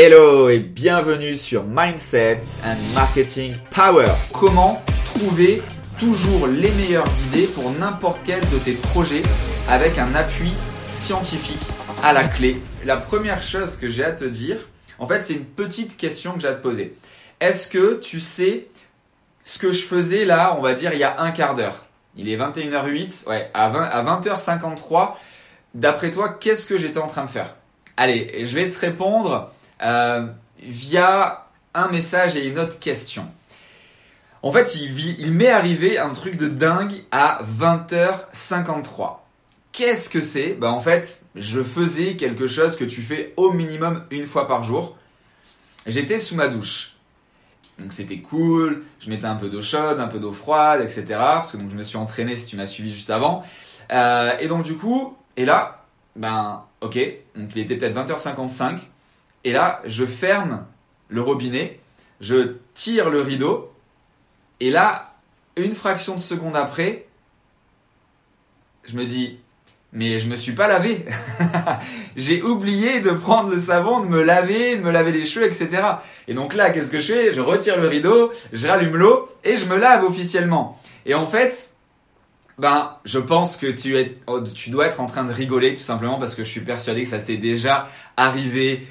Hello et bienvenue sur Mindset and Marketing Power. Comment trouver toujours les meilleures idées pour n'importe quel de tes projets avec un appui scientifique à la clé? La première chose que j'ai à te dire, en fait, c'est une petite question que j'ai à te poser. Est-ce que tu sais ce que je faisais là, on va dire, il y a un quart d'heure? Il est 21h08, ouais, à, 20, à 20h53. D'après toi, qu'est-ce que j'étais en train de faire? Allez, je vais te répondre euh, via un message et une autre question. En fait, il, m'est arrivé un truc de dingue à 20h53. Qu'est-ce que c'est? Bah, En fait, je faisais quelque chose que tu fais au minimum une fois par jour. J'étais sous ma douche. Donc c'était cool, je mettais un peu d'eau chaude, un peu d'eau froide, etc. Parce que donc, je me suis entraîné si tu m'as suivi juste avant. Euh, et donc du coup, et là, ben ok, donc il était peut-être 20h55. Et là, je ferme le robinet, je tire le rideau, et là, une fraction de seconde après, je me dis, mais je me suis pas lavé. J'ai oublié de prendre le savon, de me laver, de me laver les cheveux, etc. Et donc là, qu'est-ce que je fais? Je retire le rideau, je rallume l'eau et je me lave officiellement. Et en fait, ben, je pense que tu, es, tu dois être en train de rigoler tout simplement parce que je suis persuadé que ça t'est déjà arrivé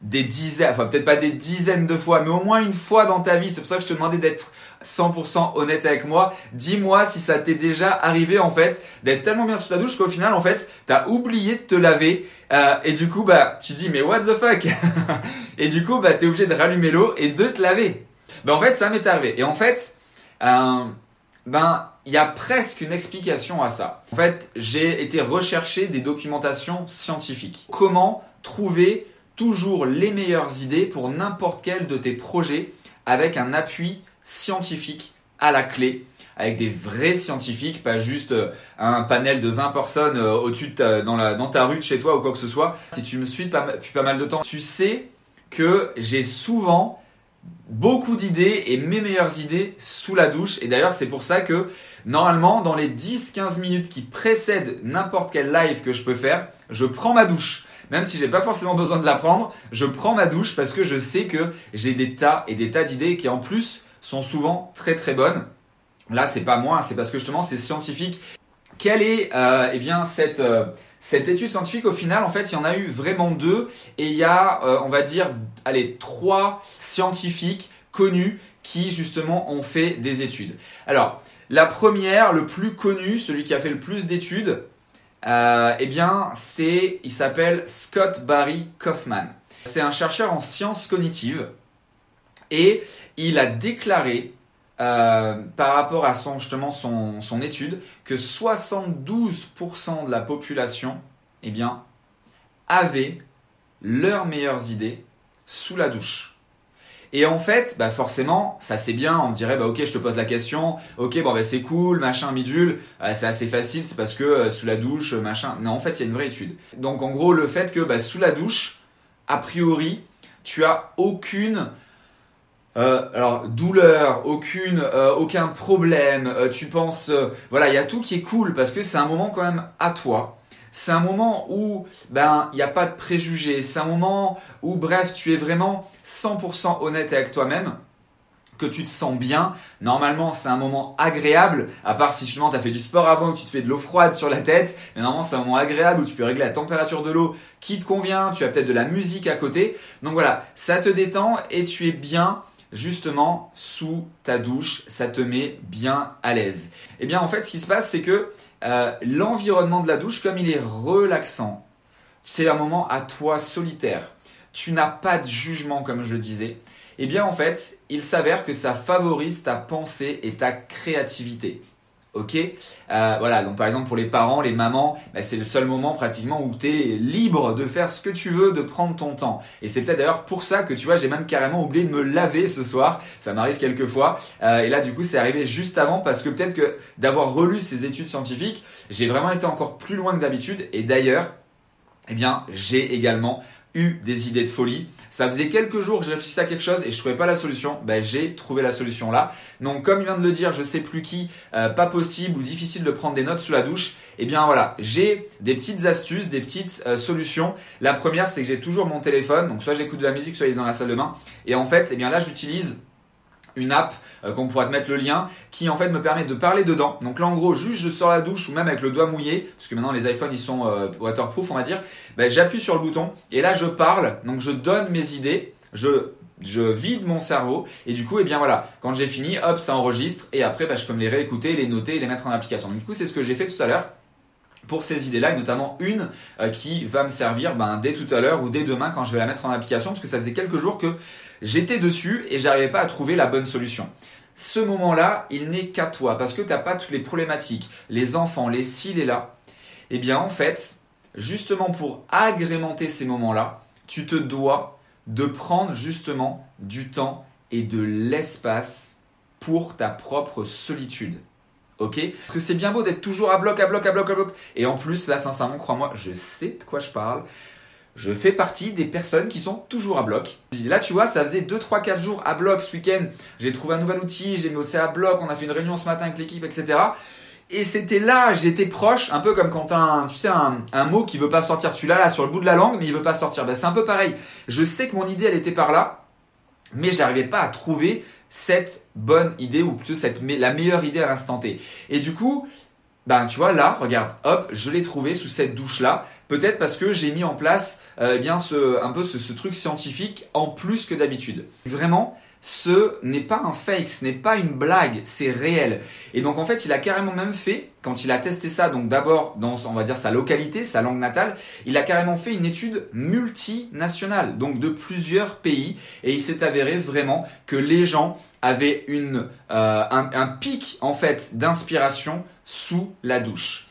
des dizaines, enfin peut-être pas des dizaines de fois, mais au moins une fois dans ta vie. C'est pour ça que je te demandais d'être 100% honnête avec moi. Dis-moi si ça t'est déjà arrivé en fait d'être tellement bien sous ta douche qu'au final en fait t'as oublié de te laver euh, et du coup bah tu dis mais what the fuck? Et du coup bah t'es obligé de rallumer l'eau et de te laver. Ben en fait ça m'est arrivé et en fait euh, ben il y a presque une explication à ça. En fait j'ai été rechercher des documentations scientifiques. Comment trouver toujours les meilleures idées pour n'importe quel de tes projets avec un appui scientifique à la clé avec des vrais scientifiques, pas juste euh, un panel de 20 personnes euh, au-dessus de dans, dans ta rue de chez toi ou quoi que ce soit. Si tu me suis depuis pas mal de temps, tu sais que j'ai souvent beaucoup d'idées et mes meilleures idées sous la douche. Et d'ailleurs, c'est pour ça que normalement, dans les 10-15 minutes qui précèdent n'importe quel live que je peux faire, je prends ma douche même si j'ai pas forcément besoin de la prendre, je prends ma douche parce que je sais que j'ai des tas et des tas d'idées qui en plus sont souvent très très bonnes. Là, c'est pas moi, c'est parce que justement c'est scientifique. Quelle est euh, eh bien cette euh, cette étude scientifique? Au final en fait il y en a eu vraiment deux et il y a euh, on va dire allez trois scientifiques connus qui justement ont fait des études. Alors la première, le plus connu, celui qui a fait le plus d'études, euh, eh bien, c'est, il s'appelle Scott Barry Kaufman. C'est un chercheur en sciences cognitives et il a déclaré euh, par rapport à son, justement son, son étude que 72% de la population eh bien, avait leurs meilleures idées sous la douche. Et en fait, bah forcément, ça c'est bien, on dirait bah ok, je te pose la question, ok, bon bah c'est cool, machin, bidule, euh, c'est assez facile, c'est parce que euh, sous la douche, machin. Non, en fait, il y a une vraie étude. Donc en gros, le fait que bah, sous la douche, a priori, tu as aucune euh, douleur, aucun problème. tu penses, voilà, il y a tout qui est cool parce que c'est un moment quand même à toi. C'est un moment où ben il n'y a pas de préjugés. C'est un moment où bref tu es vraiment 100% honnête avec toi-même que tu te sens bien. Normalement, c'est un moment agréable, à part si justement tu as fait du sport avant, que tu te fais de l'eau froide sur la tête. Mais normalement, c'est un moment agréable où tu peux régler la température de l'eau qui te convient, tu as peut-être de la musique à côté. Donc voilà, ça te détend et tu es bien justement sous ta douche, ça te met bien à l'aise. Et eh bien en fait, ce qui se passe, c'est que euh, l'environnement de la douche, comme il est relaxant, c'est un moment à toi solitaire. Tu n'as pas de jugement, comme je le disais. Eh bien, en fait, il s'avère que ça favorise ta pensée et ta créativité. Ok euh, Voilà, donc par exemple pour les parents, les mamans, bah, c'est le seul moment pratiquement où tu es libre de faire ce que tu veux, de prendre ton temps. Et c'est peut-être d'ailleurs pour ça que tu vois, j'ai même carrément oublié de me laver ce soir. Ça m'arrive quelques fois. Euh, et là, du coup, c'est arrivé juste avant parce que peut-être que d'avoir relu ces études scientifiques, j'ai vraiment été encore plus loin que d'habitude. Et d'ailleurs, eh bien, j'ai également eu des idées de folie. Ça faisait quelques jours que je réfléchissais à quelque chose et je trouvais pas la solution. Ben, j'ai trouvé la solution là. Donc comme il vient de le dire, je sais plus qui, euh, pas possible ou difficile de prendre des notes sous la douche. Eh bien voilà, j'ai des petites astuces, des petites euh, solutions. La première, c'est que j'ai toujours mon téléphone. Donc soit j'écoute de la musique, soit il est dans la salle de bain. Et en fait, eh bien là, j'utilise une app euh, qu'on pourra te mettre le lien qui en fait me permet de parler dedans. Donc là en gros juste je sors la douche ou même avec le doigt mouillé parce que maintenant les iPhones ils sont euh, waterproof on va dire. Ben, j'appuie sur le bouton et là je parle donc je donne mes idées, je je vide mon cerveau et du coup et eh bien voilà quand j'ai fini hop ça enregistre et après ben, je peux me les réécouter, les noter et les mettre en application. Donc, du coup c'est ce que j'ai fait tout à l'heure pour ces idées-là, et notamment une euh, qui va me servir ben, dès tout à l'heure ou dès demain quand je vais la mettre en application, parce que ça faisait quelques jours que j'étais dessus et j'arrivais pas à trouver la bonne solution. Ce moment-là, il n'est qu'à toi, parce que tu n'as pas toutes les problématiques, les enfants, les ci, les là. Eh bien, en fait, justement pour agrémenter ces moments-là, tu te dois de prendre justement du temps et de l'espace pour ta propre solitude. Ok? Parce que c'est bien beau d'être toujours à bloc, à bloc, à bloc, à bloc. Et en plus, là, sincèrement, crois-moi, je sais de quoi je parle. Je fais partie des personnes qui sont toujours à bloc. Là, tu vois, ça faisait 2, 3, 4 jours à bloc ce week-end. J'ai trouvé un nouvel outil, j'ai mis aussi à bloc, on a fait une réunion ce matin avec l'équipe, etc. Et c'était là, j'étais proche, un peu comme quand un, tu sais, un, mot qui veut pas sortir. Tu l'as là sur le bout de la langue, mais il veut pas sortir. Ben, c'est un peu pareil. Je sais que mon idée, elle était par là, mais j'arrivais pas à trouver cette bonne idée ou plutôt cette, la meilleure idée à l'instant T. Et du coup, ben tu vois là, regarde, hop, je l'ai trouvé sous cette douche là. Peut-être parce que j'ai mis en place euh, eh bien ce, un peu ce, ce truc scientifique en plus que d'habitude. Vraiment, ce n'est pas un fake, ce n'est pas une blague, c'est réel. Et donc en fait, il a carrément même fait, quand il a testé ça, donc d'abord dans, on va dire, sa localité, sa langue natale, il a carrément fait une étude multinationale, donc de plusieurs pays, et il s'est avéré vraiment que les gens avaient une, euh, un, pic en fait d'inspiration sous la douche.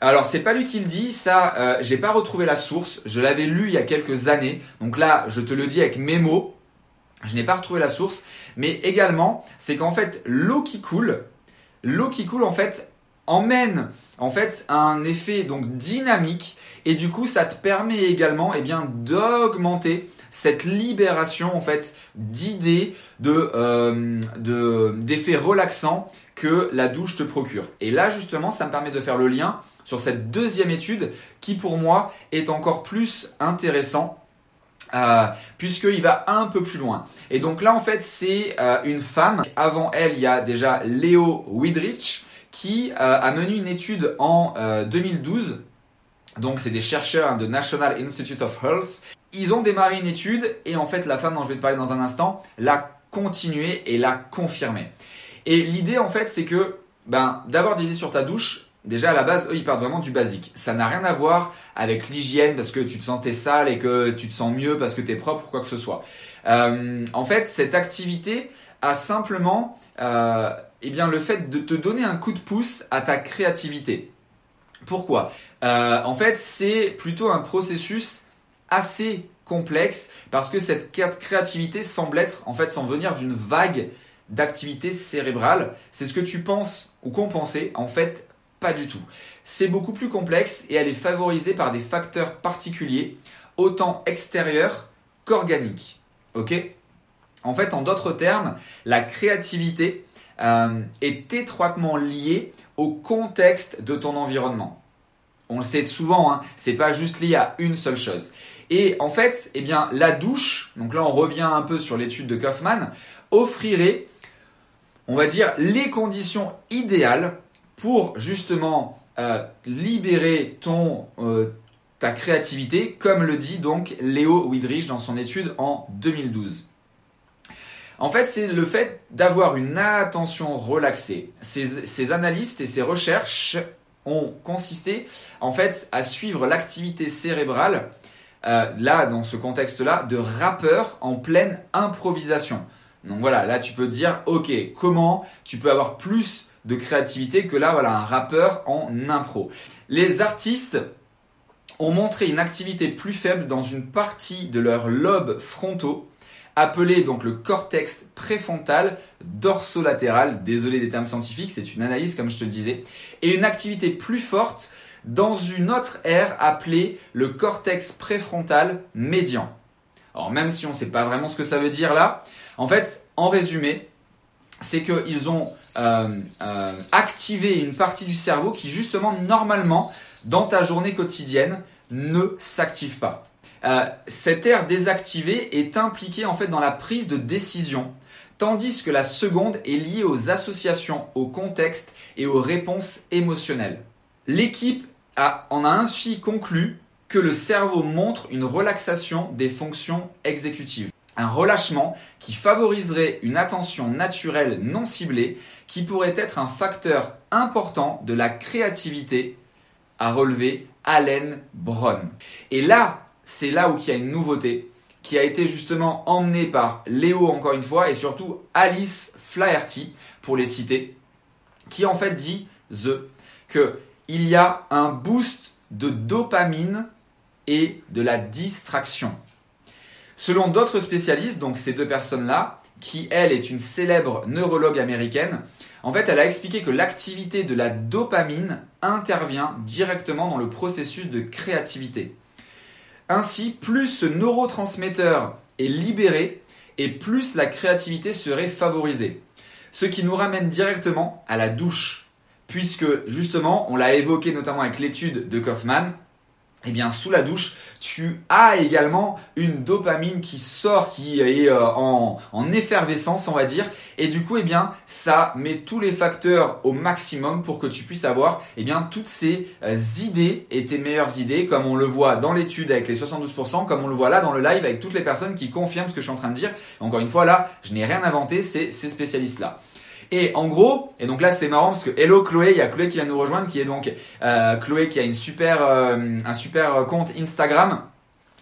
Alors c'est pas lui qui le dit, ça euh, j'ai pas retrouvé la source, je l'avais lu il y a quelques années, donc là je te le dis avec mes mots, je n'ai pas retrouvé la source, mais également, c'est qu'en fait, l'eau qui coule, l'eau qui coule en fait emmène en fait un effet donc dynamique et du coup ça te permet également eh bien d'augmenter cette libération en fait d'idées de euh, d'effets relaxants que la douche te procure. Et là justement ça me permet de faire le lien sur cette deuxième étude qui pour moi est encore plus intéressant euh, puisqu'il va un peu plus loin. Et donc là, en fait, c'est euh, une femme. Avant elle, il y a déjà Léo Widrich qui euh, a mené une étude en 2012. Donc, c'est des chercheurs de National Institute of Health. Ils ont démarré une étude et en fait, la femme dont je vais te parler dans un instant l'a continué et l'a confirmé. Et l'idée, en fait, c'est que ben, d'avoir des idées sur ta douche, Déjà à la base, eux, ils partent vraiment du basique. Ça n'a rien à voir avec l'hygiène parce que tu te sentais sale et que tu te sens mieux parce que tu es propre ou quoi que ce soit. Euh, en fait, cette activité a simplement euh, eh bien, le fait de te donner un coup de pouce à ta créativité. Pourquoi? Euh, En fait, c'est plutôt un processus assez complexe parce que cette créativité semble être, en fait, sans venir d'une vague d'activité cérébrale. C'est ce que tu penses ou qu'on pensait, en fait, pas du tout. C'est beaucoup plus complexe et elle est favorisée par des facteurs particuliers, autant extérieurs qu'organiques. En fait, en d'autres termes, la créativité euh, est étroitement liée au contexte de ton environnement. On le sait souvent, hein, c'est pas juste lié à une seule chose. Et en fait, eh bien, la douche, donc là on revient un peu sur l'étude de Kaufman, offrirait, on va dire, les conditions idéales pour justement euh, libérer ton, euh, ta créativité, comme le dit donc Léo Widrich dans son étude en 2012. En fait, c'est le fait d'avoir une attention relaxée. Ces, analystes et ces recherches ont consisté en fait à suivre l'activité cérébrale, euh, là dans ce contexte-là, de rappeurs en pleine improvisation. Donc voilà, là tu peux te dire, ok, comment tu peux avoir plus de créativité que là, voilà, un rappeur en impro. Les artistes ont montré une activité plus faible dans une partie de leurs lobes frontaux, appelé donc le cortex préfrontal dorsolatéral. Désolé des termes scientifiques, c'est une analyse comme je te le disais. Et une activité plus forte dans une autre aire appelée le cortex préfrontal médian. Alors même si on ne sait pas vraiment ce que ça veut dire là, en fait, en résumé, c'est qu'ils ont euh, euh, activé une partie du cerveau qui justement normalement dans ta journée quotidienne ne s'active pas. Euh, cette aire désactivée est impliquée en fait dans la prise de décision, tandis que la seconde est liée aux associations, au contexte et aux réponses émotionnelles. L'équipe en a ainsi conclu que le cerveau montre une relaxation des fonctions exécutives. Un relâchement qui favoriserait une attention naturelle non ciblée qui pourrait être un facteur important de la créativité, a relevé Allen Brown. Et là, c'est là où il y a une nouveauté qui a été justement emmenée par Léo encore une fois et surtout Alice Flaherty pour les citer, qui en fait dit The que il y a un boost de dopamine et de la distraction. Selon d'autres spécialistes, donc ces deux personnes-là, qui elle est une célèbre neurologue américaine, en fait elle a expliqué que l'activité de la dopamine intervient directement dans le processus de créativité. Ainsi, plus ce neurotransmetteur est libéré et plus la créativité serait favorisée. Ce qui nous ramène directement à la douche puisque justement, on l'a évoqué notamment avec l'étude de Kaufman, eh bien, sous la douche, tu as également une dopamine qui sort, qui est euh, en, effervescence, on va dire. Et du coup, eh bien, ça met tous les facteurs au maximum pour que tu puisses avoir, eh bien, toutes ces euh, idées et tes meilleures idées, comme on le voit dans l'étude avec les 72%, comme on le voit là dans le live avec toutes les personnes qui confirment ce que je suis en train de dire. Encore une fois, là, je n'ai rien inventé, c'est ces spécialistes-là. Et en gros, et donc là c'est marrant parce que hello Chloé, il y a Chloé qui vient nous rejoindre, qui est donc euh, Chloé qui a une super, euh, un super compte Instagram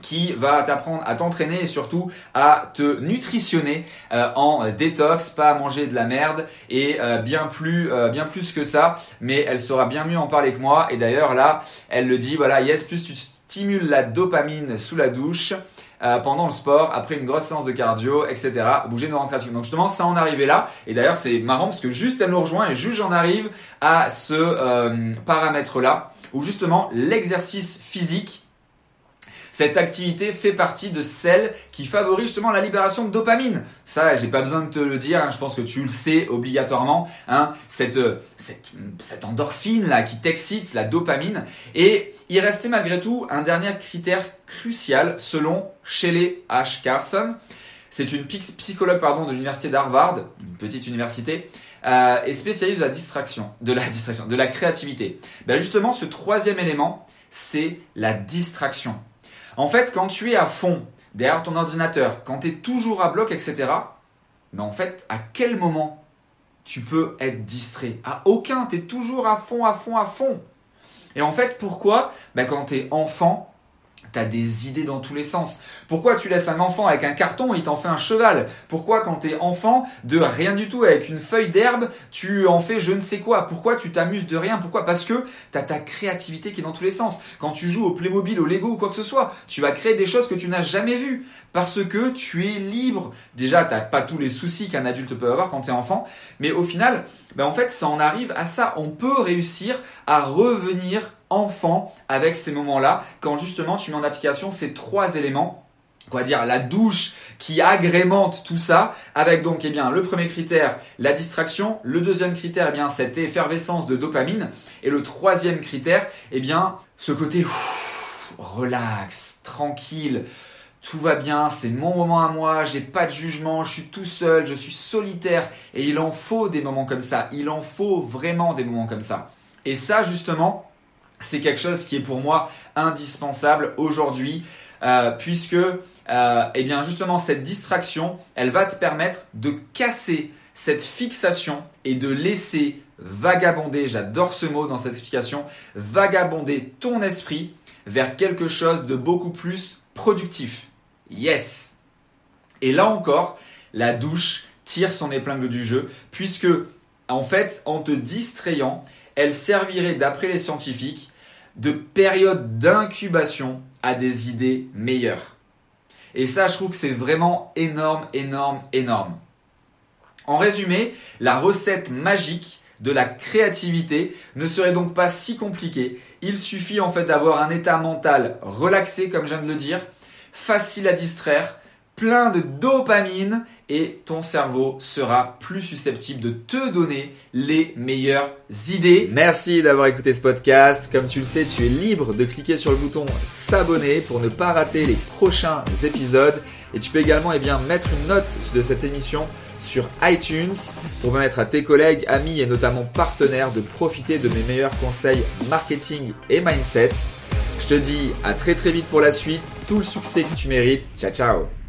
qui va t'apprendre à t'entraîner et surtout à te nutritionner euh, en détox, pas à manger de la merde et bien plus bien plus que ça, mais elle saura bien mieux en parler que moi. Et d'ailleurs là, elle le dit voilà, yes, plus tu stimules la dopamine sous la douche, euh, pendant le sport, après une grosse séance de cardio, etc. Bouger nos rentrées Donc justement, ça en arrivait là. Et d'ailleurs, c'est marrant parce que juste elle nous rejoint et juste j'en arrive à ce euh, paramètre-là, où justement l'exercice physique cette activité fait partie de celles qui favorisent justement la libération de dopamine. Ça, j'ai pas besoin de te le dire, hein, je pense que tu le sais obligatoirement. Hein, cette, cette, cette endorphine là qui t'excite, la dopamine. Et il restait malgré tout un dernier critère crucial selon Shelley H. Carson. C'est une psychologue pardon, de l'université d'Harvard, une petite université, euh, et spécialiste de la distraction, de la distraction, de la créativité. Ben justement, ce troisième élément, c'est la distraction. En fait, quand tu es à fond derrière ton ordinateur, quand tu es toujours à bloc, etc., mais en fait, à quel moment tu peux être distrait? À aucun, tu es toujours à fond, à fond, à fond. Et en fait, pourquoi? Ben, Quand tu es enfant, T'as des idées dans tous les sens. Pourquoi tu laisses un enfant avec un carton et il t'en fait un cheval? Pourquoi quand t'es enfant, de rien du tout, avec une feuille d'herbe, tu en fais je ne sais quoi? Pourquoi tu t'amuses de rien? Pourquoi? Parce que t'as ta créativité qui est dans tous les sens. Quand tu joues au Playmobil, au Lego ou quoi que ce soit, tu vas créer des choses que tu n'as jamais vues. Parce que tu es libre. Déjà, t'as pas tous les soucis qu'un adulte peut avoir quand t'es enfant. Mais au final, ben en fait, ça en arrive à ça. On peut réussir à revenir enfant avec ces moments-là, quand justement tu mets en application ces trois éléments. Quoi dire la douche qui agrémente tout ça avec donc eh bien le premier critère la distraction. Le deuxième critère eh bien cette effervescence de dopamine. Et le troisième critère eh bien ce côté relax tranquille tout va bien, c'est mon moment à moi, j'ai pas de jugement, je suis tout seul, je suis solitaire et il en faut des moments comme ça, il en faut vraiment des moments comme ça. Et ça justement, c'est quelque chose qui est pour moi indispensable aujourd'hui, euh, puisque euh, eh bien justement cette distraction, elle va te permettre de casser cette fixation et de laisser vagabonder, j'adore ce mot dans cette explication, vagabonder ton esprit vers quelque chose de beaucoup plus productif. Yes. Et là encore, la douche tire son épingle du jeu, puisque en fait, en te distrayant, elle servirait, d'après les scientifiques, de période d'incubation à des idées meilleures. Et ça, je trouve que c'est vraiment énorme, énorme, énorme. En résumé, la recette magique de la créativité ne serait donc pas si compliqué. Il suffit en fait d'avoir un état mental relaxé, comme je viens de le dire, facile à distraire, plein de dopamine et ton cerveau sera plus susceptible de te donner les meilleures idées. Merci d'avoir écouté ce podcast. Comme tu le sais, tu es libre de cliquer sur le bouton s'abonner pour ne pas rater les prochains épisodes. Et tu peux également eh mettre une note de cette émission sur iTunes pour permettre à tes collègues, amis et notamment partenaires de profiter de mes meilleurs conseils marketing et mindset. Je te dis à très très vite pour la suite, tout le succès que tu mérites. Ciao ciao